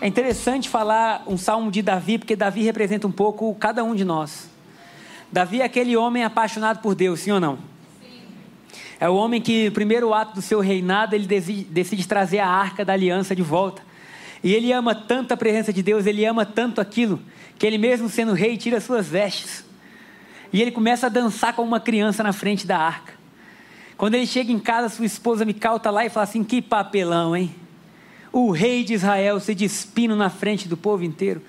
É interessante falar um salmo de Davi, porque Davi representa um pouco cada um de nós. Davi é aquele homem apaixonado por Deus, sim ou não? Sim. É o homem que, no primeiro ato do seu reinado, ele decide, decide trazer a arca da aliança de volta. E ele ama tanto a presença de Deus, ele ama tanto aquilo, que ele mesmo sendo rei, tira suas vestes. E ele começa a dançar como uma criança na frente da arca. Quando ele chega em casa, sua esposa Mical está lá e fala assim: Que papelão, hein? O rei de Israel se despindo na frente do povo inteiro,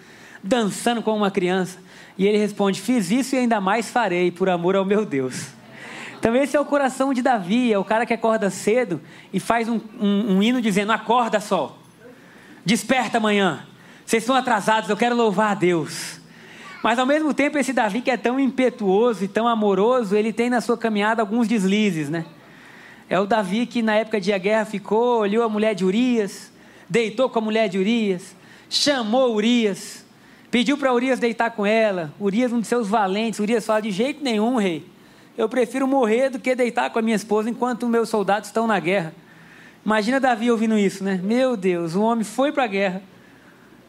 dançando como uma criança. E ele responde: Fiz isso e ainda mais farei, por amor ao meu Deus. Então, esse é o coração de Davi, é o cara que acorda cedo e faz um, um, um hino dizendo: Acorda, sol, desperta amanhã, vocês estão atrasados, eu quero louvar a Deus. Mas ao mesmo tempo, esse Davi que é tão impetuoso e tão amoroso, ele tem na sua caminhada alguns deslizes, né? É o Davi que na época de a guerra ficou, olhou a mulher de Urias, deitou com a mulher de Urias, chamou Urias, Pediu para Urias deitar com ela. Urias, um de seus valentes. Urias fala: De jeito nenhum, rei. Eu prefiro morrer do que deitar com a minha esposa enquanto meus soldados estão na guerra. Imagina Davi ouvindo isso, né? Meu Deus, o homem foi para a guerra.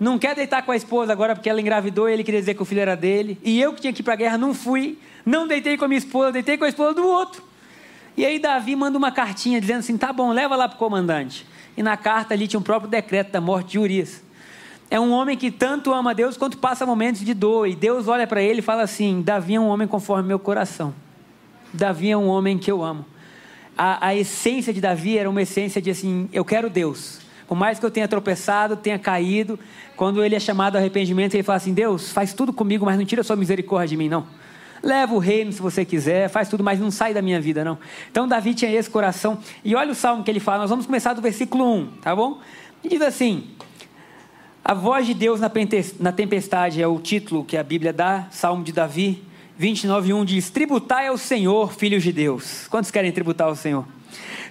Não quer deitar com a esposa agora porque ela engravidou e ele queria dizer que o filho era dele. E eu que tinha que ir para a guerra não fui. Não deitei com a minha esposa, deitei com a esposa do outro. E aí Davi manda uma cartinha dizendo assim: tá bom, leva lá para o comandante. E na carta ali tinha um próprio decreto da morte de Urias é um homem que tanto ama Deus quanto passa momentos de dor. E Deus olha para ele e fala assim: Davi é um homem conforme meu coração. Davi é um homem que eu amo. A, a essência de Davi era uma essência de assim: eu quero Deus. Por mais que eu tenha tropeçado, tenha caído, quando ele é chamado ao arrependimento, ele fala assim: Deus, faz tudo comigo, mas não tira sua misericórdia de mim, não. Leva o reino se você quiser, faz tudo, mas não sai da minha vida, não. Então Davi tinha esse coração. E olha o salmo que ele fala, nós vamos começar do versículo 1, tá bom? E diz assim: a voz de Deus na tempestade é o título que a Bíblia dá, Salmo de Davi, 29, 1 diz: Tributai ao Senhor, filhos de Deus. Quantos querem tributar ao Senhor?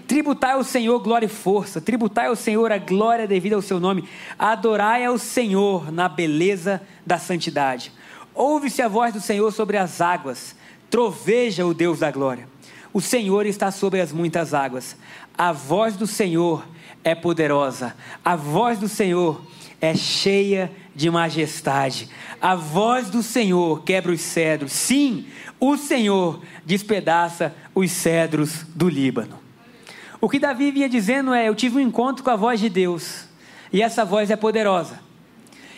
Tributai ao Senhor glória e força, tributai ao Senhor a glória devida ao seu nome, adorai ao Senhor na beleza da santidade. Ouve-se a voz do Senhor sobre as águas, troveja o Deus da glória. O Senhor está sobre as muitas águas, a voz do Senhor é poderosa, a voz do Senhor é cheia de majestade. A voz do Senhor quebra os cedros. Sim, o Senhor despedaça os cedros do Líbano. O que Davi vinha dizendo é: Eu tive um encontro com a voz de Deus, e essa voz é poderosa.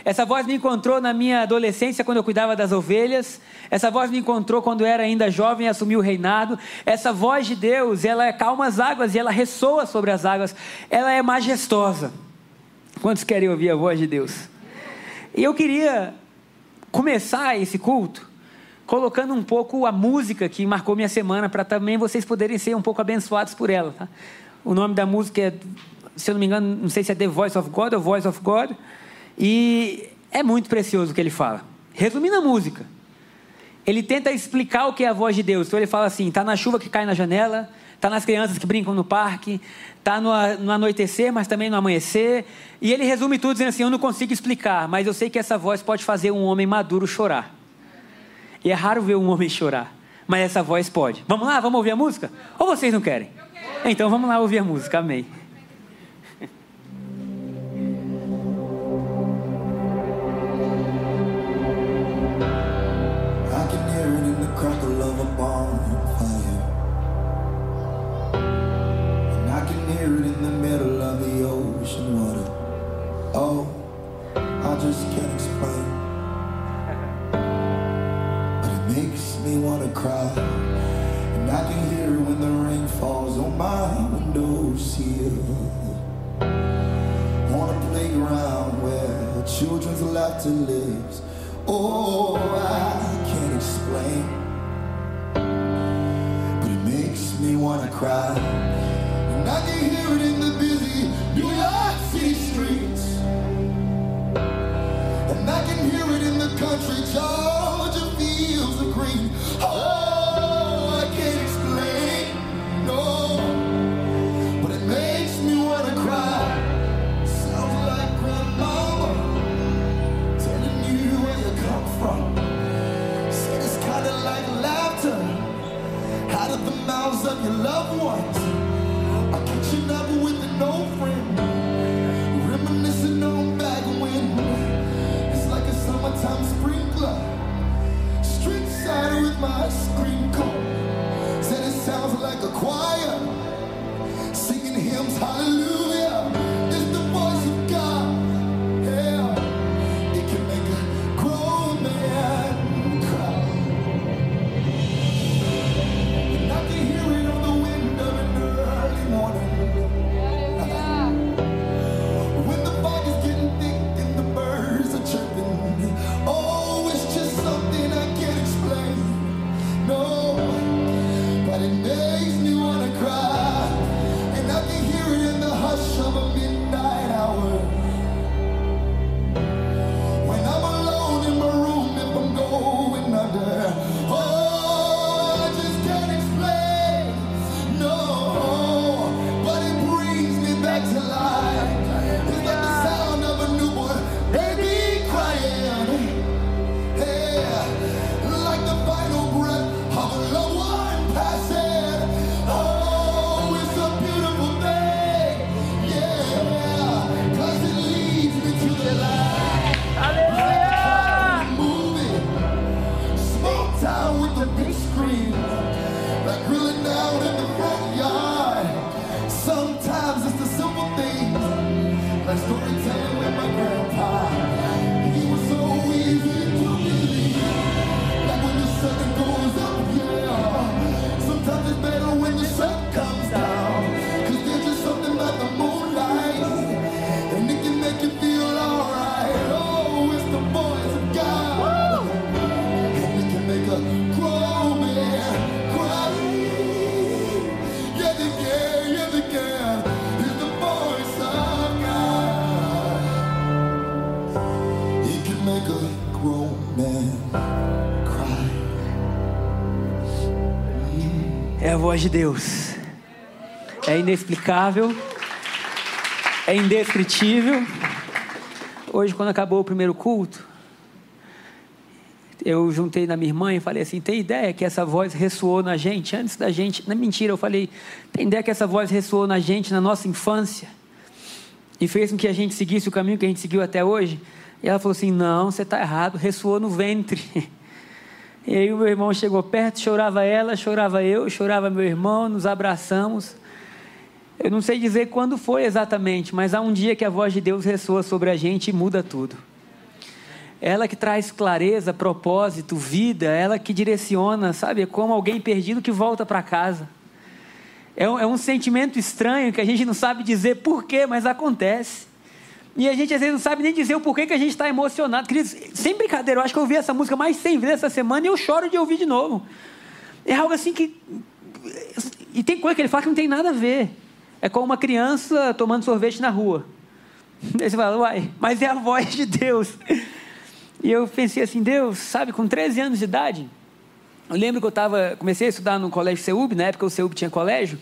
Essa voz me encontrou na minha adolescência, quando eu cuidava das ovelhas. Essa voz me encontrou quando eu era ainda jovem e assumi o reinado. Essa voz de Deus, ela calma as águas e ela ressoa sobre as águas. Ela é majestosa. Quantos querem ouvir a voz de Deus? E eu queria começar esse culto colocando um pouco a música que marcou minha semana para também vocês poderem ser um pouco abençoados por ela. Tá? O nome da música é, se eu não me engano, não sei se é The Voice of God ou Voice of God. E é muito precioso o que ele fala. Resumindo a música, ele tenta explicar o que é a voz de Deus. Então ele fala assim: está na chuva que cai na janela, está nas crianças que brincam no parque, está no, no, anoitecer, mas também no amanhecer. E ele resume tudo dizendo assim: Eu não consigo explicar, mas eu sei que essa voz pode fazer um homem maduro chorar. E é raro ver um homem chorar, mas essa voz pode. Vamos lá, vamos ouvir a música? Ou vocês não querem? Então vamos lá ouvir a música, amém. Voz de Deus. É inexplicável. É indescritível. Hoje, quando acabou o primeiro culto, eu juntei na minha irmã e falei assim: tem ideia que essa voz ressoou na gente antes da gente. Não é mentira, eu falei: tem ideia que essa voz ressoou na gente na nossa infância e fez com que a gente seguisse o caminho que a gente seguiu até hoje? E ela falou assim: não, você está errado, ressoou no ventre. E aí o meu irmão chegou perto, chorava ela, chorava eu, chorava meu irmão, nos abraçamos. Eu não sei dizer quando foi exatamente, mas há um dia que a voz de Deus ressoa sobre a gente e muda tudo. Ela que traz clareza, propósito, vida, ela que direciona, sabe? É como alguém perdido que volta para casa. É um, é um sentimento estranho que a gente não sabe dizer porquê, mas acontece. E a gente às vezes não sabe nem dizer o porquê que a gente está emocionado. Queridos, sem brincadeira, eu acho que eu ouvi essa música mais 100 vezes essa semana e eu choro de ouvir de novo. É algo assim que. E tem coisa que ele fala que não tem nada a ver. É como uma criança tomando sorvete na rua. Aí você fala, uai, mas é a voz de Deus. E eu pensei assim, Deus, sabe, com 13 anos de idade, eu lembro que eu tava, comecei a estudar no colégio CEUB, na época o CEUB tinha colégio,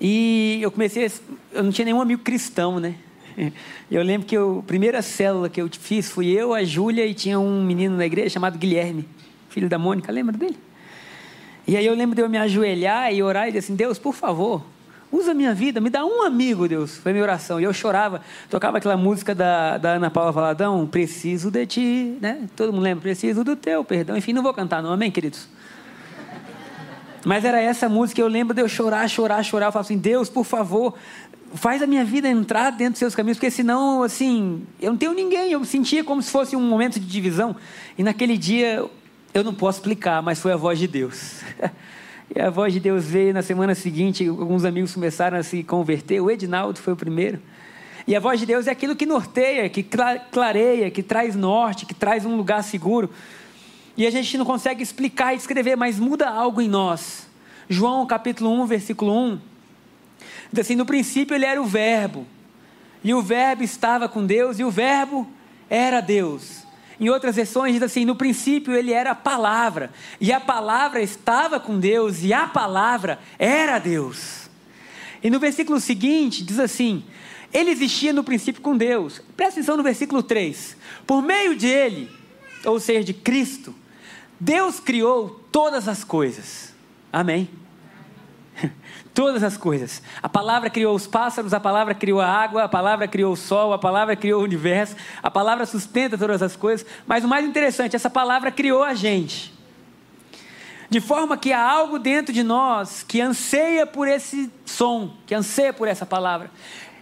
e eu comecei, eu não tinha nenhum amigo cristão, né? Eu lembro que eu, a primeira célula que eu fiz fui eu, a Júlia e tinha um menino na igreja chamado Guilherme, filho da Mônica, lembra dele? E aí eu lembro de eu me ajoelhar e orar e dizer assim, Deus, por favor, usa a minha vida, me dá um amigo, Deus. Foi minha oração. E eu chorava, tocava aquela música da, da Ana Paula Valadão, preciso de ti, né? Todo mundo lembra, preciso do teu perdão. Enfim, não vou cantar não, amém, queridos? Mas era essa música, eu lembro de eu chorar, chorar, chorar. Eu falava assim, Deus, por favor, faz a minha vida entrar dentro dos seus caminhos, porque senão, assim, eu não tenho ninguém. Eu sentia como se fosse um momento de divisão. E naquele dia, eu não posso explicar, mas foi a voz de Deus. e a voz de Deus veio na semana seguinte, alguns amigos começaram a se converter. O Edinaldo foi o primeiro. E a voz de Deus é aquilo que norteia, que clareia, que traz norte, que traz um lugar seguro. E a gente não consegue explicar e descrever, mas muda algo em nós. João capítulo 1, versículo 1. Diz assim: No princípio ele era o Verbo, e o Verbo estava com Deus, e o Verbo era Deus. Em outras versões diz assim: No princípio ele era a palavra, e a palavra estava com Deus, e a palavra era Deus. E no versículo seguinte diz assim: Ele existia no princípio com Deus. Presta atenção no versículo 3: Por meio dele, ou seja, de Cristo, Deus criou todas as coisas. Amém. Todas as coisas. A palavra criou os pássaros, a palavra criou a água, a palavra criou o sol, a palavra criou o universo, a palavra sustenta todas as coisas. Mas o mais interessante, essa palavra criou a gente. De forma que há algo dentro de nós que anseia por esse som, que anseia por essa palavra.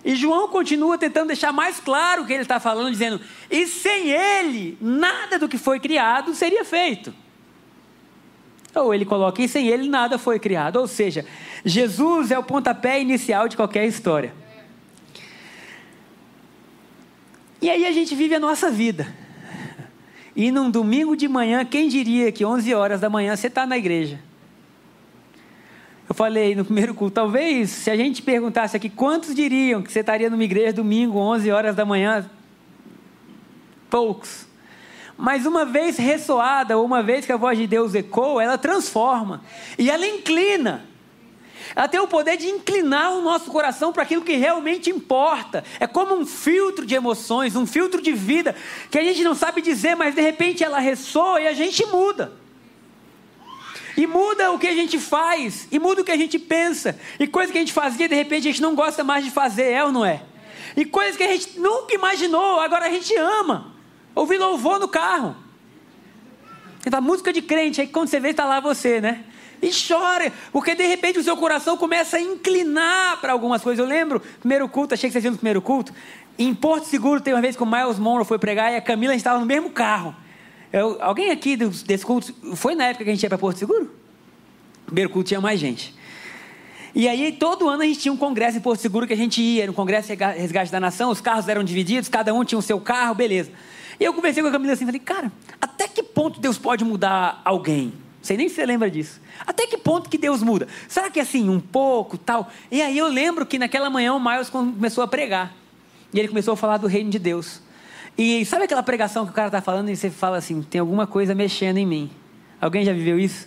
E João continua tentando deixar mais claro o que ele está falando, dizendo: e sem ele, nada do que foi criado seria feito. Ou ele coloca: e sem ele, nada foi criado. Ou seja, Jesus é o pontapé inicial de qualquer história. E aí a gente vive a nossa vida. E num domingo de manhã, quem diria que 11 horas da manhã você está na igreja? Eu falei no primeiro culto, talvez se a gente perguntasse aqui quantos diriam que você estaria numa igreja domingo, 11 horas da manhã? Poucos. Mas uma vez ressoada, ou uma vez que a voz de Deus ecoa, ela transforma. E ela inclina. Ela tem o poder de inclinar o nosso coração para aquilo que realmente importa. É como um filtro de emoções, um filtro de vida, que a gente não sabe dizer, mas de repente ela ressoa e a gente muda. E muda o que a gente faz, e muda o que a gente pensa. E coisas que a gente fazia, de repente a gente não gosta mais de fazer, é ou não é? E coisas que a gente nunca imaginou, agora a gente ama. Ouvir louvor no carro. Então, música de crente, aí quando você vê, está lá você, né? E chora, porque de repente o seu coração começa a inclinar para algumas coisas. Eu lembro, primeiro culto, achei que vocês iam no primeiro culto. Em Porto Seguro, tem uma vez que o Miles Monroe foi pregar e a Camila estava no mesmo carro. Eu, alguém aqui desse culto, foi na época que a gente ia para Porto Seguro? Primeiro culto tinha mais gente. E aí, todo ano a gente tinha um congresso em Porto Seguro que a gente ia, no Congresso Resgate da Nação, os carros eram divididos, cada um tinha o seu carro, beleza. E eu conversei com a Camila assim, falei, cara, até que ponto Deus pode mudar alguém? Sei nem se você lembra disso. Até que ponto que Deus muda? Será que é assim, um pouco, tal? E aí eu lembro que naquela manhã o Miles começou a pregar. E ele começou a falar do reino de Deus. E sabe aquela pregação que o cara está falando e você fala assim: tem alguma coisa mexendo em mim? Alguém já viveu isso?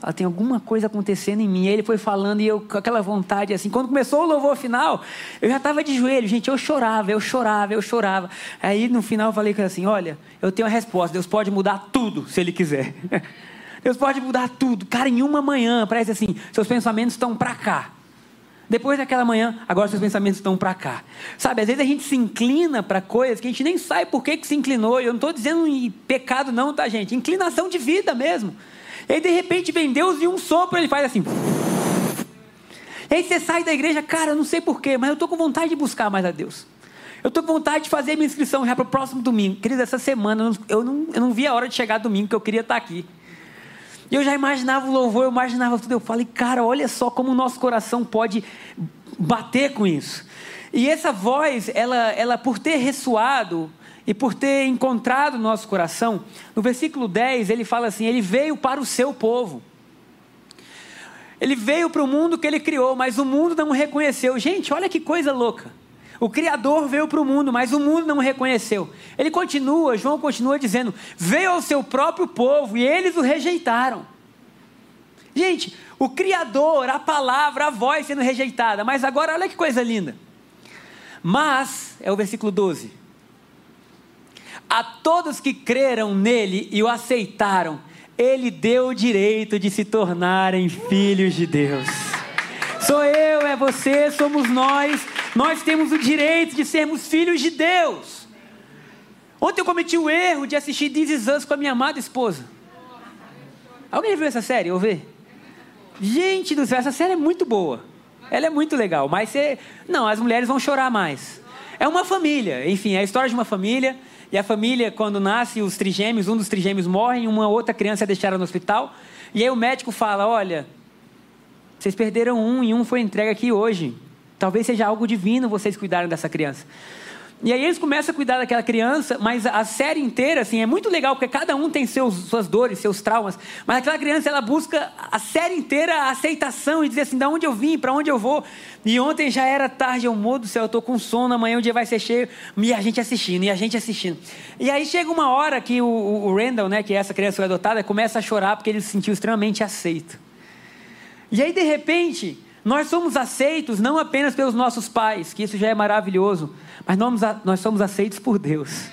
Fala, tem alguma coisa acontecendo em mim. E ele foi falando e eu com aquela vontade assim. Quando começou o louvor final, eu já estava de joelho, gente. Eu chorava, eu chorava, eu chorava. Aí no final eu falei assim: olha, eu tenho a resposta. Deus pode mudar tudo se Ele quiser. Deus pode mudar tudo. Cara, em uma manhã, parece assim: seus pensamentos estão para cá. Depois daquela manhã, agora seus pensamentos estão para cá. Sabe, às vezes a gente se inclina para coisas que a gente nem sabe por que, que se inclinou. Eu não estou dizendo pecado, não, tá, gente? Inclinação de vida mesmo. E aí, de repente, vem Deus e um sopro, ele faz assim. E aí você sai da igreja, cara, eu não sei porquê, mas eu estou com vontade de buscar mais a Deus. Eu estou com vontade de fazer minha inscrição já para o próximo domingo. Querida, essa semana eu não, eu não vi a hora de chegar domingo, que eu queria estar aqui. E eu já imaginava o louvor, eu imaginava tudo. Eu falei, cara, olha só como o nosso coração pode bater com isso. E essa voz, ela, ela por ter ressoado e por ter encontrado nosso coração, no versículo 10 ele fala assim: Ele veio para o seu povo. Ele veio para o mundo que ele criou, mas o mundo não o reconheceu. Gente, olha que coisa louca. O Criador veio para o mundo, mas o mundo não o reconheceu. Ele continua, João continua dizendo: veio ao seu próprio povo e eles o rejeitaram. Gente, o Criador, a palavra, a voz sendo rejeitada. Mas agora olha que coisa linda. Mas, é o versículo 12: a todos que creram nele e o aceitaram, ele deu o direito de se tornarem filhos de Deus. Sou eu, é você, somos nós nós temos o direito de sermos filhos de Deus. Ontem eu cometi o erro de assistir This Is Us com a minha amada esposa. Alguém viu essa série? Ou ver? Gente do céu, essa série é muito boa. Ela é muito legal, mas você... Não, as mulheres vão chorar mais. É uma família, enfim, é a história de uma família. E a família, quando nasce os trigêmeos, um dos trigêmeos morre, uma outra criança é deixada no hospital. E aí o médico fala: Olha, vocês perderam um e um foi entregue aqui hoje. Talvez seja algo divino vocês cuidarem dessa criança. E aí eles começam a cuidar daquela criança, mas a série inteira, assim, é muito legal, porque cada um tem seus, suas dores, seus traumas. Mas aquela criança, ela busca a série inteira a aceitação e dizer assim, da onde eu vim, para onde eu vou. E ontem já era tarde, eu morro do céu, eu estou com sono, amanhã o dia vai ser cheio. E a gente assistindo, e a gente assistindo. E aí chega uma hora que o, o Randall, né, que é essa criança foi adotada, começa a chorar porque ele se sentiu extremamente aceito. E aí, de repente, nós somos aceitos não apenas pelos nossos pais, que isso já é maravilhoso, mas nós somos aceitos por Deus.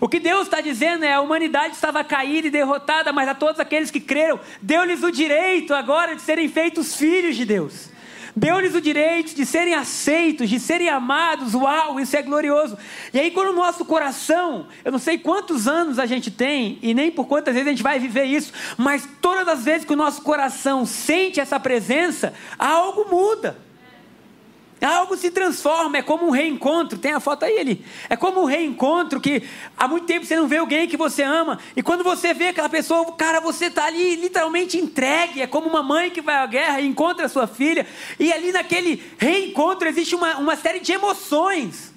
O que Deus está dizendo é: a humanidade estava caída e derrotada, mas a todos aqueles que creram, deu-lhes o direito agora de serem feitos filhos de Deus. Deu-lhes o direito de serem aceitos, de serem amados. Uau, isso é glorioso. E aí, quando o nosso coração, eu não sei quantos anos a gente tem, e nem por quantas vezes a gente vai viver isso, mas todas as vezes que o nosso coração sente essa presença, algo muda. Algo se transforma, é como um reencontro. Tem a foto aí ali. É como um reencontro que há muito tempo você não vê alguém que você ama. E quando você vê aquela pessoa, cara, você está ali literalmente entregue. É como uma mãe que vai à guerra e encontra a sua filha. E ali naquele reencontro existe uma, uma série de emoções.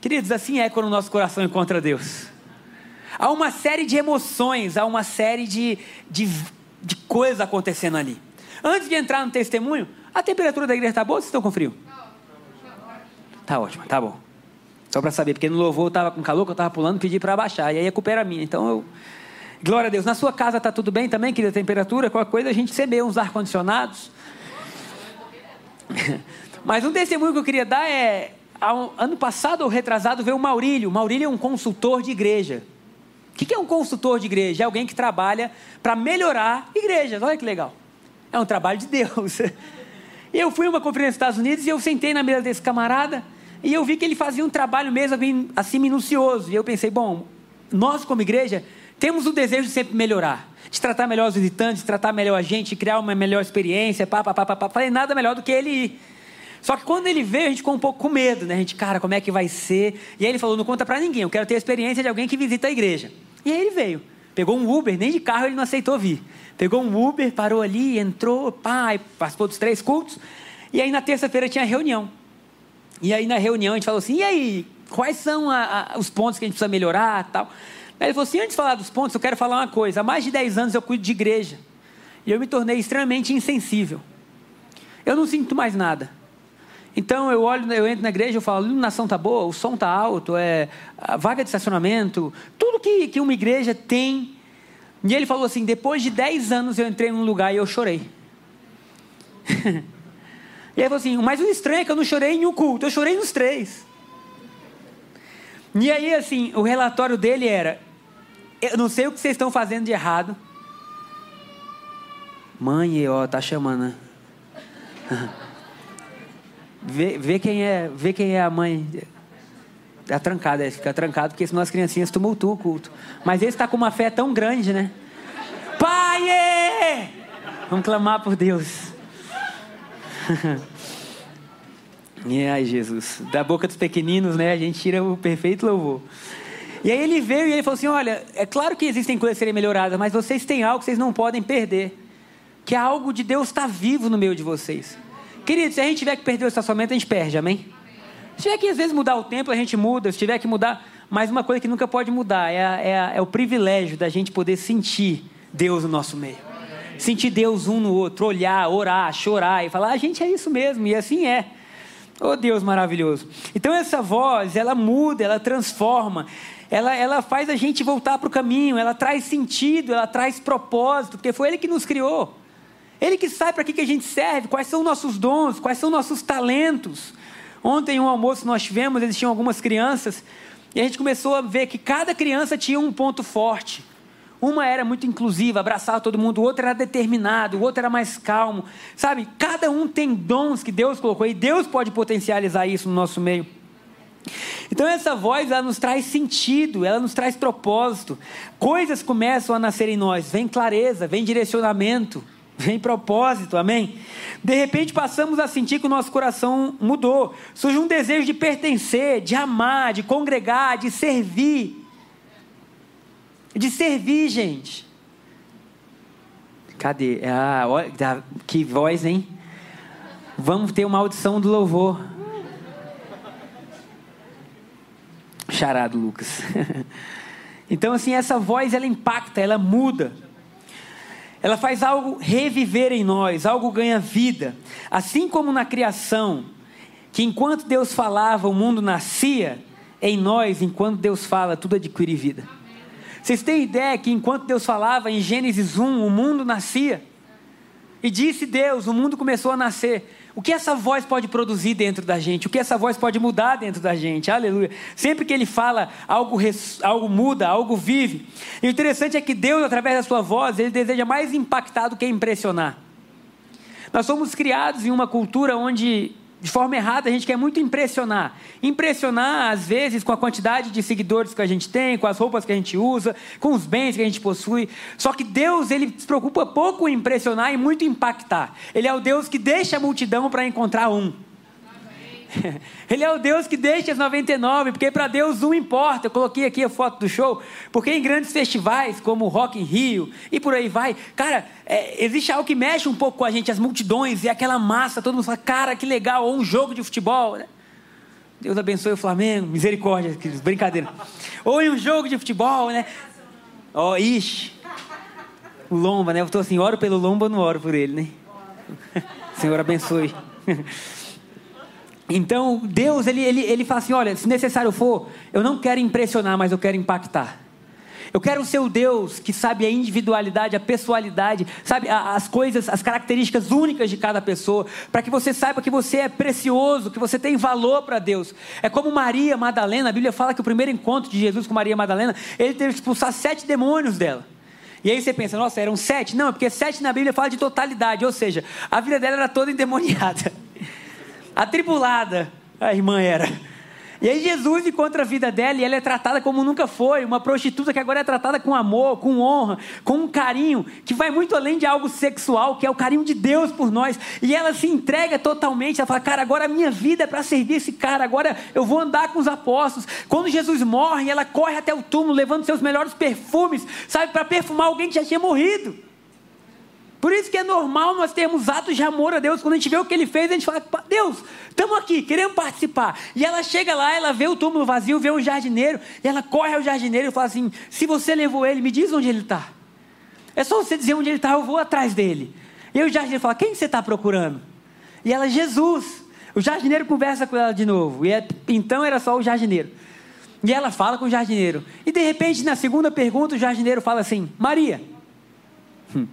Queridos, assim é quando o nosso coração encontra Deus. Há uma série de emoções, há uma série de, de, de coisas acontecendo ali. Antes de entrar no testemunho, a temperatura da igreja está boa ou vocês estão com frio? Tá ótimo, tá bom. Só para saber, porque no louvor eu estava com calor, que eu estava pulando, pedi para abaixar. E aí a culpa era minha. Então eu. Glória a Deus. Na sua casa está tudo bem também, querida? Temperatura, qualquer coisa, a gente semeia uns ar-condicionados. Mas um testemunho que eu queria dar é. Ano passado ou retrasado veio o Maurílio. O Maurílio é um consultor de igreja. O que é um consultor de igreja? É alguém que trabalha para melhorar igrejas. Olha que legal. É um trabalho de Deus. Eu fui a uma conferência nos Estados Unidos e eu sentei na mesa desse camarada. E eu vi que ele fazia um trabalho mesmo assim minucioso. E eu pensei, bom, nós como igreja temos o desejo de sempre melhorar, de tratar melhor os visitantes, de tratar melhor a gente, criar uma melhor experiência, pá, pá, pá, pá, pá. Falei, nada melhor do que ele ir. Só que quando ele veio, a gente ficou um pouco com medo, né? A gente, cara, como é que vai ser? E aí ele falou, não conta para ninguém, eu quero ter a experiência de alguém que visita a igreja. E aí ele veio. Pegou um Uber, nem de carro ele não aceitou vir. Pegou um Uber, parou ali, entrou, pai, participou dos três cultos. E aí na terça-feira tinha reunião. E aí na reunião a gente falou assim: e aí, quais são a, a, os pontos que a gente precisa melhorar tal? Aí ele falou assim: antes de falar dos pontos, eu quero falar uma coisa. Há mais de 10 anos eu cuido de igreja. E eu me tornei extremamente insensível. Eu não sinto mais nada. Então eu olho, eu entro na igreja, eu falo, a iluminação tá boa, o som tá alto, é a vaga de estacionamento, tudo que, que uma igreja tem. E ele falou assim: depois de 10 anos eu entrei num lugar e eu chorei. E aí falou assim: mas o estranho é que eu não chorei em um culto, eu chorei nos três. E aí, assim, o relatório dele era: eu não sei o que vocês estão fazendo de errado. Mãe, ó, tá chamando, né? Vê, vê, quem é, vê quem é a mãe. Tá trancado, é, fica trancado, porque senão as criancinhas tumultuam o culto. Mas esse está com uma fé tão grande, né? Pai! Vamos clamar por Deus. E ai, Jesus. Da boca dos pequeninos, né? A gente tira o perfeito louvor. E aí ele veio e ele falou assim: Olha, é claro que existem coisas a serem melhoradas, mas vocês têm algo que vocês não podem perder. Que é algo de Deus está vivo no meio de vocês. Queridos, se a gente tiver que perder o estacionamento, a gente perde, amém? Se tiver que às vezes mudar o tempo, a gente muda. Se tiver que mudar, mas uma coisa que nunca pode mudar é, é, é o privilégio da gente poder sentir Deus no nosso meio sentir Deus um no outro, olhar, orar, chorar e falar: a gente é isso mesmo, e assim é. Oh Deus maravilhoso. Então essa voz, ela muda, ela transforma, ela, ela faz a gente voltar para o caminho, ela traz sentido, ela traz propósito, porque foi Ele que nos criou. Ele que sabe para que, que a gente serve, quais são nossos dons, quais são nossos talentos. Ontem, um almoço nós tivemos, existiam algumas crianças, e a gente começou a ver que cada criança tinha um ponto forte. Uma era muito inclusiva, abraçava todo mundo, o outro era determinado, o outro era mais calmo. Sabe, cada um tem dons que Deus colocou e Deus pode potencializar isso no nosso meio. Então essa voz ela nos traz sentido, ela nos traz propósito. Coisas começam a nascer em nós, vem clareza, vem direcionamento, vem propósito, amém? De repente passamos a sentir que o nosso coração mudou. Surge um desejo de pertencer, de amar, de congregar, de servir de servir, gente. Cadê? Ah, olha, que voz, hein? Vamos ter uma audição do louvor. Charado, Lucas. então, assim, essa voz ela impacta, ela muda. Ela faz algo reviver em nós, algo ganha vida. Assim como na criação, que enquanto Deus falava, o mundo nascia, em nós, enquanto Deus fala, tudo adquire vida. Vocês têm ideia que enquanto Deus falava em Gênesis 1, o mundo nascia? E disse Deus, o mundo começou a nascer. O que essa voz pode produzir dentro da gente? O que essa voz pode mudar dentro da gente? Aleluia. Sempre que ele fala, algo, res, algo muda, algo vive. E o interessante é que Deus, através da sua voz, ele deseja mais impactar do que impressionar. Nós somos criados em uma cultura onde de forma errada, a gente quer muito impressionar. Impressionar, às vezes, com a quantidade de seguidores que a gente tem, com as roupas que a gente usa, com os bens que a gente possui. Só que Deus, ele se preocupa pouco em impressionar e muito impactar. Ele é o Deus que deixa a multidão para encontrar um. Ele é o Deus que deixa as 99, porque para Deus um importa. Eu coloquei aqui a foto do show, porque em grandes festivais como o Rock in Rio e por aí vai, cara, é, existe algo que mexe um pouco com a gente, as multidões e aquela massa, todo mundo fala, cara, que legal, ou um jogo de futebol, né? Deus abençoe o Flamengo, misericórdia, brincadeira. Ou em um jogo de futebol, né? Ó, oh, ixi. O Lomba, né? Eu estou assim, oro pelo Lomba, não oro por ele, né? Senhor abençoe. Então, Deus, ele, ele, ele fala assim: olha, se necessário for, eu não quero impressionar, mas eu quero impactar. Eu quero ser o Deus que sabe a individualidade, a pessoalidade, sabe as coisas, as características únicas de cada pessoa, para que você saiba que você é precioso, que você tem valor para Deus. É como Maria Madalena, a Bíblia fala que o primeiro encontro de Jesus com Maria Madalena, ele teve que expulsar sete demônios dela. E aí você pensa, nossa, eram sete? Não, é porque sete na Bíblia fala de totalidade, ou seja, a vida dela era toda endemoniada atribulada a irmã era. E aí Jesus encontra a vida dela e ela é tratada como nunca foi, uma prostituta que agora é tratada com amor, com honra, com um carinho que vai muito além de algo sexual, que é o carinho de Deus por nós. E ela se entrega totalmente, ela fala: "Cara, agora a minha vida é para servir esse cara, agora eu vou andar com os apóstolos". Quando Jesus morre, ela corre até o túmulo levando seus melhores perfumes, sabe, para perfumar alguém que já tinha morrido. Por isso que é normal nós termos atos de amor a Deus. Quando a gente vê o que ele fez, a gente fala: Deus, estamos aqui, queremos participar. E ela chega lá, ela vê o túmulo vazio, vê um jardineiro, e ela corre ao jardineiro e fala assim: Se você levou ele, me diz onde ele está. É só você dizer onde ele está, eu vou atrás dele. E o jardineiro fala: Quem você está procurando? E ela: Jesus. O jardineiro conversa com ela de novo. E é, então era só o jardineiro. E ela fala com o jardineiro. E de repente, na segunda pergunta, o jardineiro fala assim: Maria. Hum.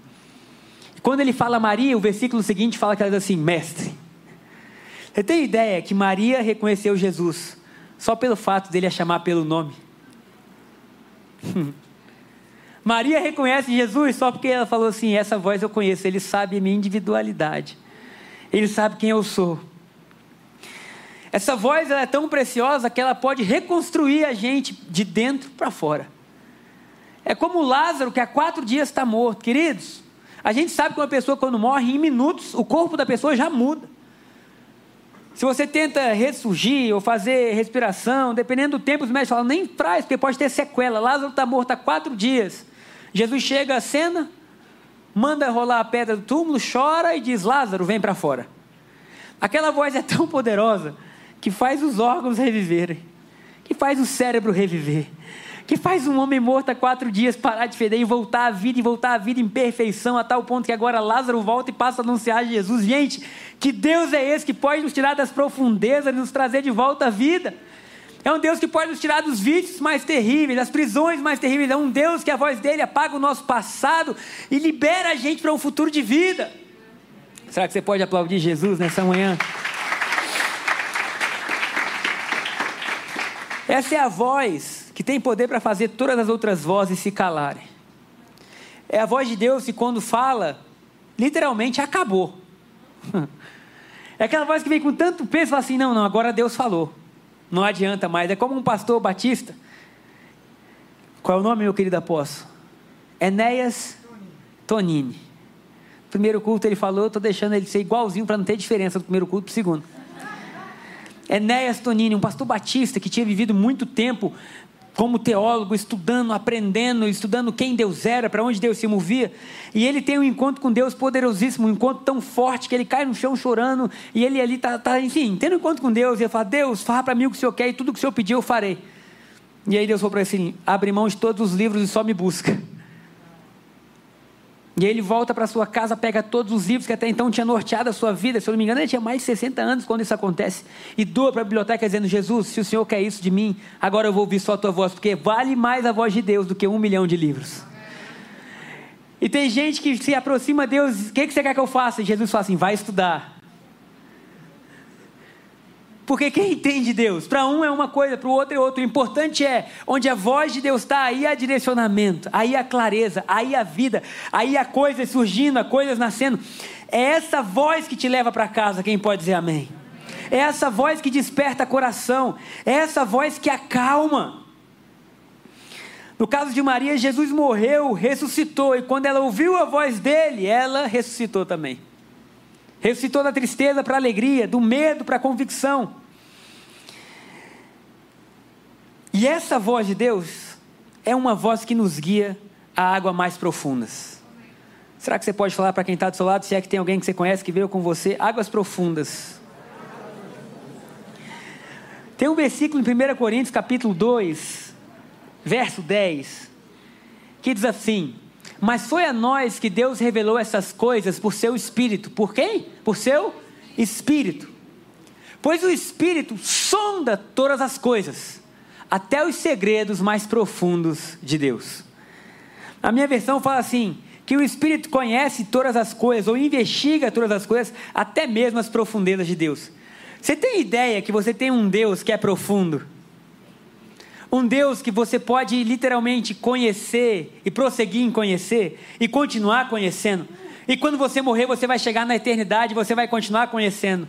Quando ele fala Maria, o versículo seguinte fala que ela diz assim: Mestre. Você tem ideia que Maria reconheceu Jesus só pelo fato dele a chamar pelo nome? Maria reconhece Jesus só porque ela falou assim: essa voz eu conheço, ele sabe a minha individualidade, ele sabe quem eu sou. Essa voz é tão preciosa que ela pode reconstruir a gente de dentro para fora. É como Lázaro que há quatro dias está morto, queridos. A gente sabe que uma pessoa, quando morre, em minutos, o corpo da pessoa já muda. Se você tenta ressurgir ou fazer respiração, dependendo do tempo, os médicos falam, nem traz, porque pode ter sequela. Lázaro está morto há quatro dias. Jesus chega à cena, manda rolar a pedra do túmulo, chora e diz: Lázaro, vem para fora. Aquela voz é tão poderosa que faz os órgãos reviverem, que faz o cérebro reviver, que faz um homem morto há quatro dias parar de feder e voltar à vida, e voltar à vida em perfeição, a tal ponto que agora Lázaro volta e passa a anunciar Jesus. Gente, que Deus é esse que pode nos tirar das profundezas e nos trazer de volta à vida? É um Deus que pode nos tirar dos vícios mais terríveis, das prisões mais terríveis. É um Deus que a voz dele apaga o nosso passado e libera a gente para um futuro de vida. Será que você pode aplaudir Jesus nessa manhã? Essa é a voz que tem poder para fazer todas as outras vozes se calarem. É a voz de Deus que, quando fala, literalmente acabou. É aquela voz que vem com tanto peso e fala assim: não, não, agora Deus falou. Não adianta mais. É como um pastor batista. Qual é o nome, meu querido apóstolo? Enéas Tonini. Primeiro culto ele falou, estou deixando ele ser igualzinho para não ter diferença do primeiro culto para o segundo. Enéas Tonini, um pastor batista que tinha vivido muito tempo como teólogo, estudando, aprendendo, estudando quem Deus era, para onde Deus se movia. E ele tem um encontro com Deus poderosíssimo, um encontro tão forte que ele cai no chão chorando. E ele ali está, tá, enfim, tendo um encontro com Deus. E ele fala: Deus, fala para mim o que o Senhor quer e tudo o que o Senhor pediu eu farei. E aí Deus falou para ele assim: abre mão de todos os livros e só me busca. E aí ele volta para sua casa, pega todos os livros que até então tinha norteado a sua vida. Se eu não me engano, ele tinha mais de 60 anos quando isso acontece. E doa para a biblioteca dizendo: Jesus, se o Senhor quer isso de mim, agora eu vou ouvir só a tua voz, porque vale mais a voz de Deus do que um milhão de livros. E tem gente que se aproxima a Deus, o que, que você quer que eu faça? E Jesus fala assim: vai estudar. Porque quem entende Deus? Para um é uma coisa, para o outro é outra. O importante é onde a voz de Deus está, aí há direcionamento, aí há clareza, aí há vida, aí há coisas surgindo, há coisas nascendo. É essa voz que te leva para casa, quem pode dizer amém? É essa voz que desperta coração, é essa voz que acalma. No caso de Maria, Jesus morreu, ressuscitou, e quando ela ouviu a voz dele, ela ressuscitou também. Ressuscitou da tristeza para a alegria, do medo para a convicção. E essa voz de Deus é uma voz que nos guia a águas mais profundas. Será que você pode falar para quem está do seu lado, se é que tem alguém que você conhece que veio com você? Águas profundas. Tem um versículo em 1 Coríntios, capítulo 2, verso 10, que diz assim: mas foi a nós que Deus revelou essas coisas por seu Espírito. Por quem? Por seu Espírito. Pois o Espírito sonda todas as coisas, até os segredos mais profundos de Deus. A minha versão fala assim: que o Espírito conhece todas as coisas, ou investiga todas as coisas, até mesmo as profundezas de Deus. Você tem ideia que você tem um Deus que é profundo? Um Deus que você pode literalmente conhecer e prosseguir em conhecer e continuar conhecendo. E quando você morrer, você vai chegar na eternidade e você vai continuar conhecendo.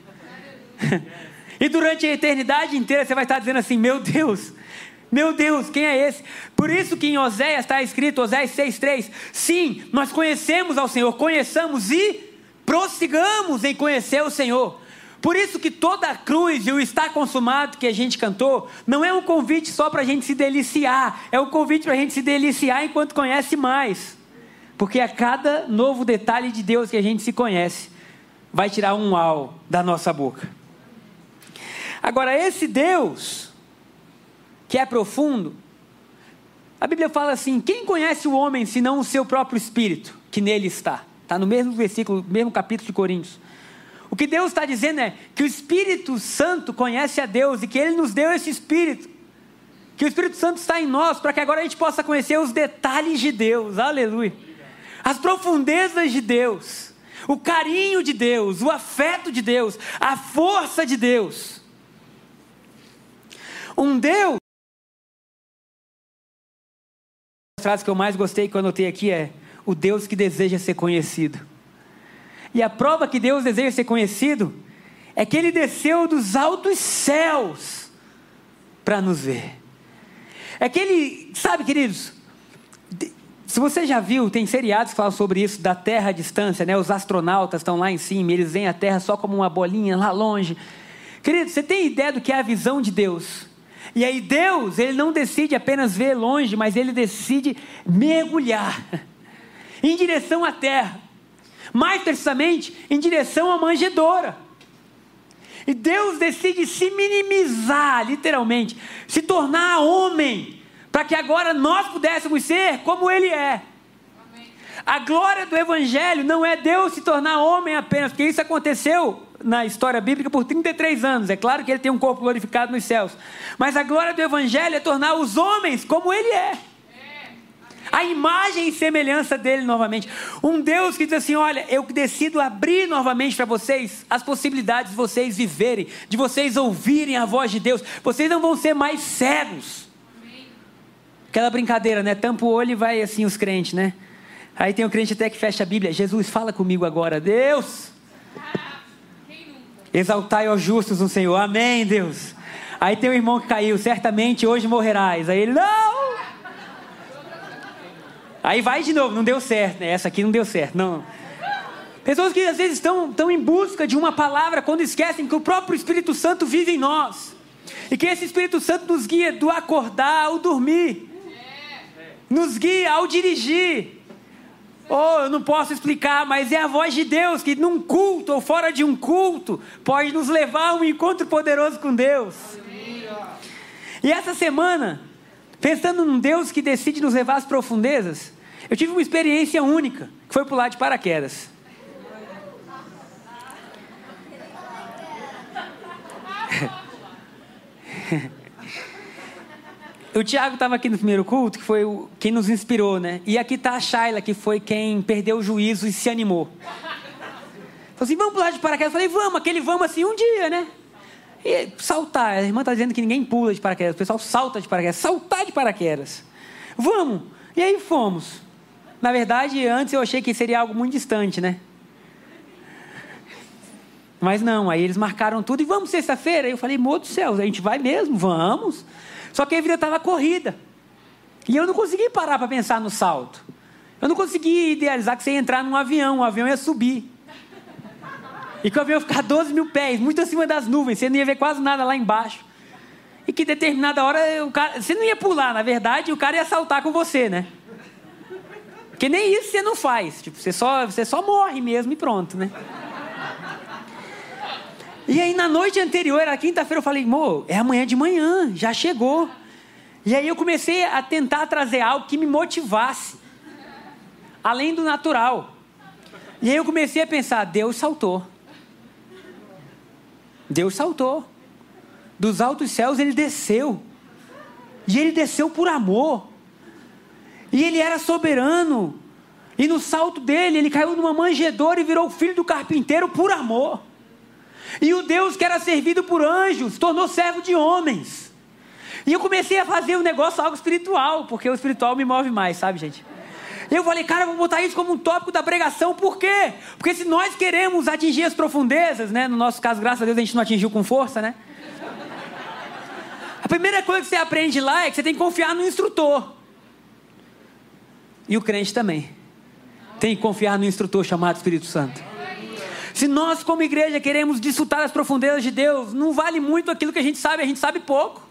e durante a eternidade inteira você vai estar dizendo assim: Meu Deus, meu Deus, quem é esse? Por isso que em Oséias está escrito, Oséias 6,3: Sim, nós conhecemos ao Senhor, conheçamos e prossigamos em conhecer o Senhor. Por isso que toda a cruz e o está consumado que a gente cantou, não é um convite só para a gente se deliciar, é um convite para a gente se deliciar enquanto conhece mais. Porque a cada novo detalhe de Deus que a gente se conhece, vai tirar um uau da nossa boca. Agora, esse Deus, que é profundo, a Bíblia fala assim: quem conhece o homem senão o seu próprio espírito que nele está? Está no mesmo versículo, mesmo capítulo de Coríntios. O que Deus está dizendo é que o Espírito Santo conhece a Deus e que Ele nos deu esse Espírito. Que o Espírito Santo está em nós para que agora a gente possa conhecer os detalhes de Deus. Aleluia. As profundezas de Deus. O carinho de Deus, o afeto de Deus, a força de Deus. Um Deus. A frase que eu mais gostei que eu anotei aqui é: o Deus que deseja ser conhecido. E a prova que Deus deseja ser conhecido é que Ele desceu dos altos céus para nos ver. É que Ele, sabe, queridos, se você já viu, tem seriados que falam sobre isso, da Terra à distância, né? Os astronautas estão lá em cima, eles veem a Terra só como uma bolinha lá longe. Querido, você tem ideia do que é a visão de Deus? E aí Deus, ele não decide apenas ver longe, mas ele decide mergulhar em direção à Terra mais precisamente em direção à manjedoura. E Deus decide se minimizar, literalmente, se tornar homem, para que agora nós pudéssemos ser como Ele é. A glória do Evangelho não é Deus se tornar homem apenas, porque isso aconteceu na história bíblica por 33 anos. É claro que ele tem um corpo glorificado nos céus. Mas a glória do Evangelho é tornar os homens como Ele é a imagem e semelhança dele novamente. Um Deus que diz assim: Olha, eu decido abrir novamente para vocês as possibilidades de vocês viverem, de vocês ouvirem a voz de Deus. Vocês não vão ser mais cegos. Aquela brincadeira, né? Tampa o olho e vai assim os crentes, né? Aí tem o um crente até que fecha a Bíblia. Jesus, fala comigo agora, Deus. Exaltai os justos no Senhor. Amém, Deus. Aí tem um irmão que caiu, certamente hoje morrerás. Aí ele, não! Aí vai de novo, não deu certo, né? Essa aqui não deu certo, não. Pessoas que às vezes estão, estão em busca de uma palavra quando esquecem que o próprio Espírito Santo vive em nós. E que esse Espírito Santo nos guia do acordar ao dormir. Nos guia ao dirigir. Oh, eu não posso explicar, mas é a voz de Deus que num culto ou fora de um culto pode nos levar a um encontro poderoso com Deus. E essa semana, pensando num Deus que decide nos levar às profundezas, eu tive uma experiência única, que foi pular de paraquedas. o Tiago estava aqui no primeiro culto, que foi o, quem nos inspirou, né? E aqui está a Shayla, que foi quem perdeu o juízo e se animou. Falou assim, vamos pular de paraquedas. Eu falei, vamos, aquele vamos assim um dia, né? E saltar, a irmã está dizendo que ninguém pula de paraquedas, o pessoal salta de paraquedas, saltar de paraquedas. Vamos! E aí fomos. Na verdade, antes eu achei que seria algo muito distante, né? Mas não, aí eles marcaram tudo e vamos sexta-feira. Eu falei, moço do céu, a gente vai mesmo, vamos. Só que a vida estava corrida. E eu não consegui parar para pensar no salto. Eu não consegui idealizar que você ia entrar num avião, o avião ia subir. E que o avião ia ficar 12 mil pés, muito acima das nuvens, você não ia ver quase nada lá embaixo. E que determinada hora o cara, você não ia pular, na verdade, o cara ia saltar com você, né? Porque nem isso você não faz. Tipo, você só, você só morre mesmo e pronto, né? E aí na noite anterior, era quinta-feira, eu falei, amor, é amanhã de manhã, já chegou. E aí eu comecei a tentar trazer algo que me motivasse, além do natural. E aí eu comecei a pensar, Deus saltou. Deus saltou. Dos altos céus ele desceu. E ele desceu por amor. E ele era soberano. E no salto dele, ele caiu numa manjedoura e virou filho do carpinteiro por amor. E o Deus que era servido por anjos tornou servo de homens. E eu comecei a fazer um negócio algo espiritual, porque o espiritual me move mais, sabe, gente? Eu falei, cara, vou botar isso como um tópico da pregação, por quê? Porque se nós queremos atingir as profundezas, né? No nosso caso, graças a Deus, a gente não atingiu com força, né? A primeira coisa que você aprende lá é que você tem que confiar no instrutor. E o crente também. Tem que confiar no instrutor chamado Espírito Santo. Se nós, como igreja, queremos desfrutar das profundezas de Deus, não vale muito aquilo que a gente sabe, a gente sabe pouco.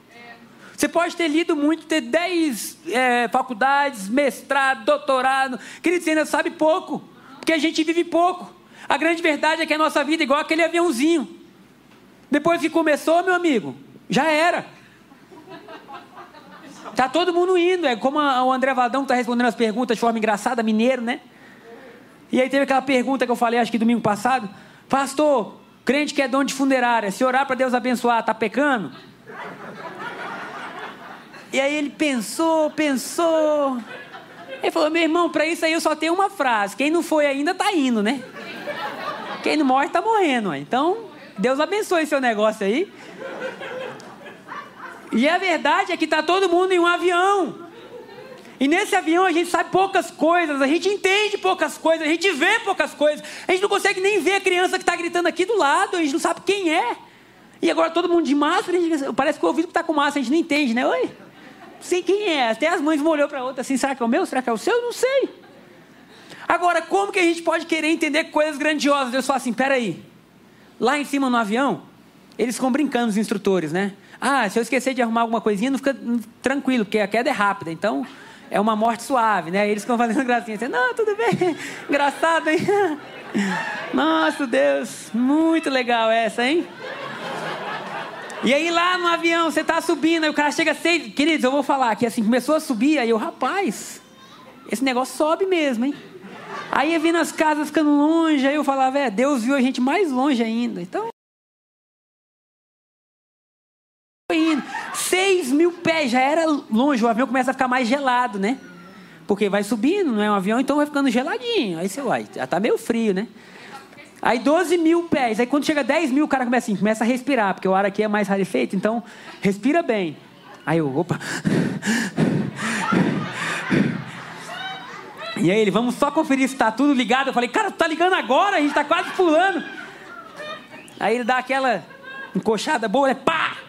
Você pode ter lido muito, ter 10 é, faculdades, mestrado, doutorado. Querido, você ainda sabe pouco, porque a gente vive pouco. A grande verdade é que a nossa vida é igual aquele aviãozinho. Depois que começou, meu amigo, já era. Tá todo mundo indo. É como o André Vadão está respondendo as perguntas de forma engraçada, mineiro, né? E aí teve aquela pergunta que eu falei, acho que domingo passado. Pastor, crente que é dono de funerária, se orar para Deus abençoar, tá pecando? E aí ele pensou, pensou. Ele falou: meu irmão, para isso aí eu só tenho uma frase: quem não foi ainda tá indo, né? Quem não morre tá morrendo. Então, Deus abençoe seu negócio aí. E a verdade é que tá todo mundo em um avião. E nesse avião a gente sabe poucas coisas, a gente entende poucas coisas, a gente vê poucas coisas. A gente não consegue nem ver a criança que está gritando aqui do lado, a gente não sabe quem é. E agora todo mundo de máscara, gente, parece que o ouvido está com máscara, a gente não entende, né? Oi? Não sei quem é. Até as mães olhou para a outra assim, será que é o meu? Será que é o seu? Não sei. Agora, como que a gente pode querer entender coisas grandiosas? Deus fala assim, peraí. Lá em cima no avião, eles ficam brincando, os instrutores, né? Ah, se eu esquecer de arrumar alguma coisinha, não fica tranquilo, porque a queda é rápida. Então, é uma morte suave, né? Eles ficam fazendo gracinha assim, não, tudo bem, engraçado, hein? Nossa, Deus, muito legal essa, hein? E aí lá no avião, você tá subindo, aí o cara chega assim, queridos, eu vou falar que assim, começou a subir, aí eu, rapaz, esse negócio sobe mesmo, hein? Aí ia vindo as casas ficando longe, aí eu falava, é, Deus viu a gente mais longe ainda. Então, indo. 6 mil pés, já era longe, o avião começa a ficar mais gelado, né? Porque vai subindo, não é um avião, então vai ficando geladinho. Aí você vai, já tá meio frio, né? Aí 12 mil pés, aí quando chega 10 mil, o cara começa assim, começa a respirar, porque o ar aqui é mais rarefeito, então respira bem. Aí eu, opa. E aí ele, vamos só conferir se tá tudo ligado. Eu falei, cara, tá ligando agora, a gente tá quase pulando. Aí ele dá aquela encoxada boa, né? Pá!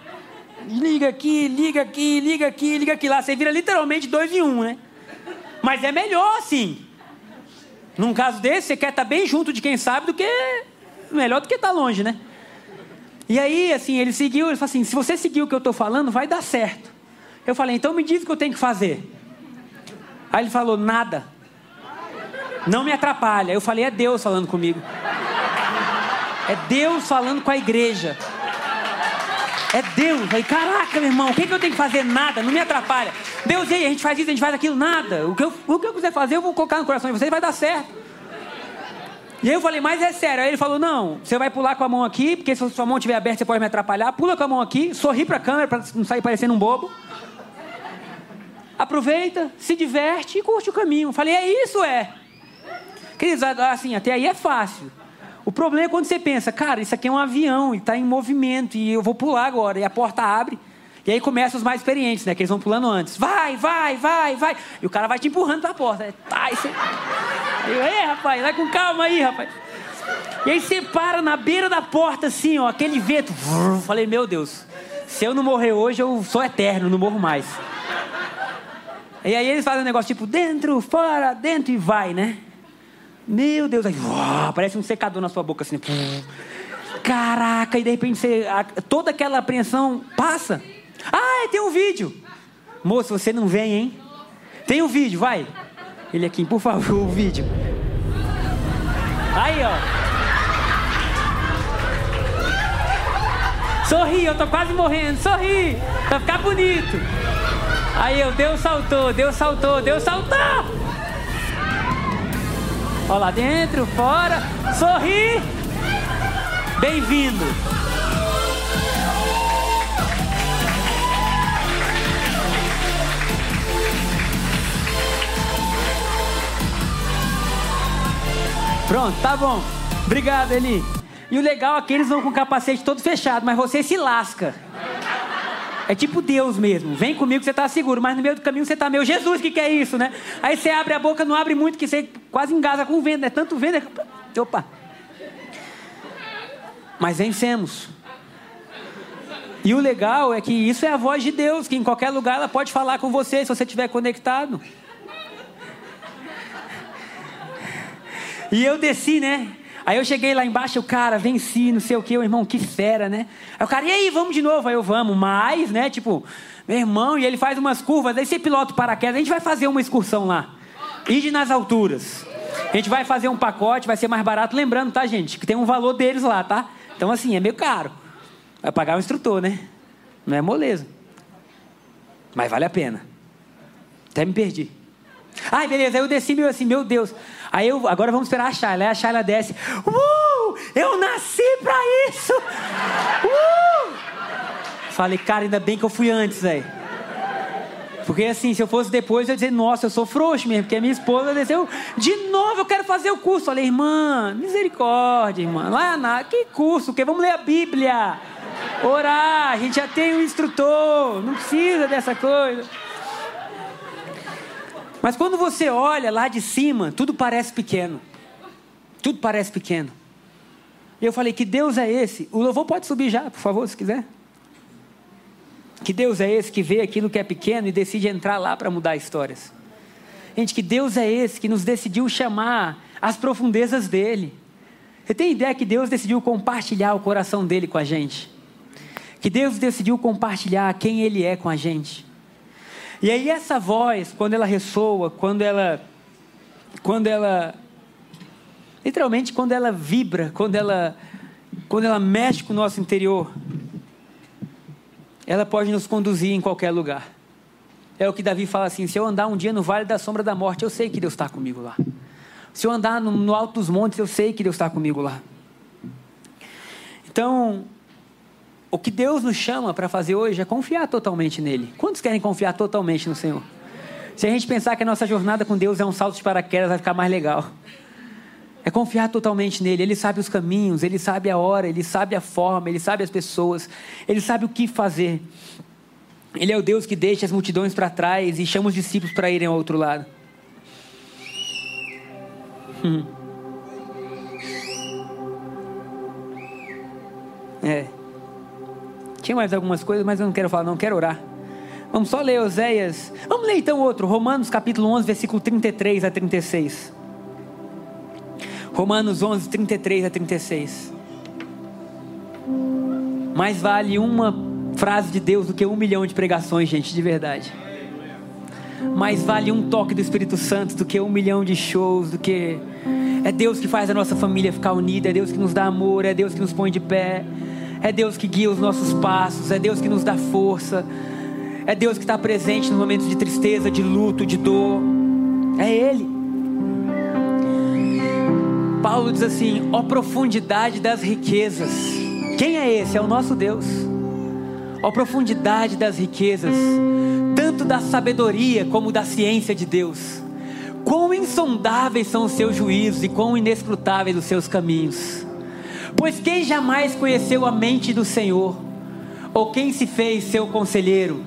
Liga aqui, liga aqui, liga aqui, liga aqui lá. Você vira literalmente dois em um, né? Mas é melhor assim. Num caso desse, você quer estar bem junto de quem sabe do que. Melhor do que estar longe, né? E aí, assim, ele seguiu, ele falou assim: se você seguir o que eu estou falando, vai dar certo. Eu falei: então me diz o que eu tenho que fazer. Aí ele falou: nada. Não me atrapalha. Eu falei: é Deus falando comigo. É Deus falando com a igreja. É Deus. Aí, caraca, meu irmão, o que, que eu tenho que fazer? Nada, não me atrapalha. Deus, ei, a gente faz isso, a gente faz aquilo, nada. O que, eu, o que eu quiser fazer, eu vou colocar no coração de vocês, vai dar certo. E aí eu falei, mas é sério. Aí ele falou, não, você vai pular com a mão aqui, porque se a sua mão estiver aberta, você pode me atrapalhar. Pula com a mão aqui, sorri pra câmera pra não sair parecendo um bobo. aproveita, se diverte e curte o caminho. Falei, é isso, é. Queridos, assim, até aí é fácil. O problema é quando você pensa, cara, isso aqui é um avião e está em movimento e eu vou pular agora. E a porta abre. E aí começam os mais experientes, né? Que eles vão pulando antes. Vai, vai, vai, vai. E o cara vai te empurrando para a porta. Tá, e você... Eu, rapaz, vai com calma aí, rapaz. E aí você para na beira da porta, assim, ó, aquele vento. Falei, meu Deus, se eu não morrer hoje, eu sou eterno, não morro mais. E aí eles fazem um negócio tipo, dentro, fora, dentro e vai, né? Meu Deus, aí uau, parece um secador na sua boca assim. Caraca, e de repente você, a, toda aquela apreensão passa. Ah, tem um vídeo. Moço, você não vem, hein? Tem um vídeo, vai. Ele aqui, por favor, o vídeo. Aí, ó. Sorri, eu tô quase morrendo. Sorri, pra ficar bonito. Aí eu, Deus saltou, Deus saltou, Deus saltou. Olha lá dentro, fora. Sorri. Bem-vindo. Pronto, tá bom. Obrigado, Eli. E o legal é que eles vão com o capacete todo fechado, mas você se lasca. É tipo Deus mesmo. Vem comigo que você está seguro, mas no meio do caminho você está meu Jesus que quer isso, né? Aí você abre a boca, não abre muito, que você quase engasa com o vento. É tanto vento. É... Opa! Mas vencemos. E o legal é que isso é a voz de Deus, que em qualquer lugar ela pode falar com você se você estiver conectado. E eu desci, né? Aí eu cheguei lá embaixo, o cara, venci, não sei o que, o irmão, que fera, né? Aí o cara, e aí, vamos de novo? Aí eu, vamos, mais, né? Tipo, meu irmão, e ele faz umas curvas, aí você pilota o paraquedas, a gente vai fazer uma excursão lá. Ide nas alturas. A gente vai fazer um pacote, vai ser mais barato. Lembrando, tá, gente, que tem um valor deles lá, tá? Então, assim, é meio caro. Vai pagar o instrutor, né? Não é moleza. Mas vale a pena. Até me perdi. Ai, beleza, aí eu desci meio assim, meu Deus. Aí eu, agora vamos esperar a Shayla. Aí a Shayla desce. Uh! Eu nasci pra isso! Uh! Falei, cara, ainda bem que eu fui antes, velho. Porque assim, se eu fosse depois, eu ia dizer, nossa, eu sou frouxo mesmo, porque a minha esposa desceu, de novo eu quero fazer o curso. Falei, irmã, misericórdia, irmã. Lá na, que curso? Que vamos ler a Bíblia. Orar, a gente já tem um instrutor, não precisa dessa coisa. Mas quando você olha lá de cima, tudo parece pequeno. Tudo parece pequeno. E eu falei: Que Deus é esse? O louvor pode subir já, por favor, se quiser. Que Deus é esse que vê aquilo que é pequeno e decide entrar lá para mudar histórias. Gente, que Deus é esse que nos decidiu chamar às profundezas dele. Você tem ideia que Deus decidiu compartilhar o coração dele com a gente? Que Deus decidiu compartilhar quem ele é com a gente? E aí essa voz, quando ela ressoa, quando ela quando ela literalmente quando ela vibra, quando ela quando ela mexe com o nosso interior, ela pode nos conduzir em qualquer lugar. É o que Davi fala assim: se eu andar um dia no vale da sombra da morte, eu sei que Deus está comigo lá. Se eu andar no, no alto dos montes, eu sei que Deus está comigo lá. Então, o que Deus nos chama para fazer hoje é confiar totalmente nele. Quantos querem confiar totalmente no Senhor? Se a gente pensar que a nossa jornada com Deus é um salto de paraquedas, vai ficar mais legal. É confiar totalmente nele. Ele sabe os caminhos, ele sabe a hora, ele sabe a forma, ele sabe as pessoas, ele sabe o que fazer. Ele é o Deus que deixa as multidões para trás e chama os discípulos para irem ao outro lado. Hum. É. Tinha mais algumas coisas, mas eu não quero falar, não quero orar. Vamos só ler Oséias. Vamos ler então outro, Romanos capítulo 11, versículo 33 a 36. Romanos 11, 33 a 36. Mais vale uma frase de Deus do que um milhão de pregações, gente, de verdade. Mais vale um toque do Espírito Santo do que um milhão de shows, do que. É Deus que faz a nossa família ficar unida, é Deus que nos dá amor, é Deus que nos põe de pé. É Deus que guia os nossos passos, é Deus que nos dá força, é Deus que está presente nos momentos de tristeza, de luto, de dor. É Ele. Paulo diz assim: ó profundidade das riquezas. Quem é esse? É o nosso Deus. Ó profundidade das riquezas, tanto da sabedoria como da ciência de Deus. Quão insondáveis são os seus juízos e quão inescrutáveis os seus caminhos. Pois quem jamais conheceu a mente do Senhor? Ou quem se fez seu conselheiro?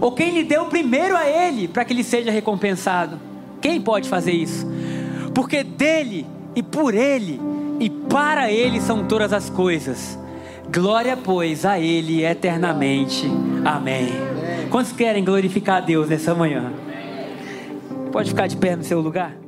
Ou quem lhe deu primeiro a ele para que ele seja recompensado? Quem pode fazer isso? Porque dele e por ele e para ele são todas as coisas. Glória, pois, a ele eternamente. Amém. Quantos querem glorificar a Deus nessa manhã? Pode ficar de pé no seu lugar?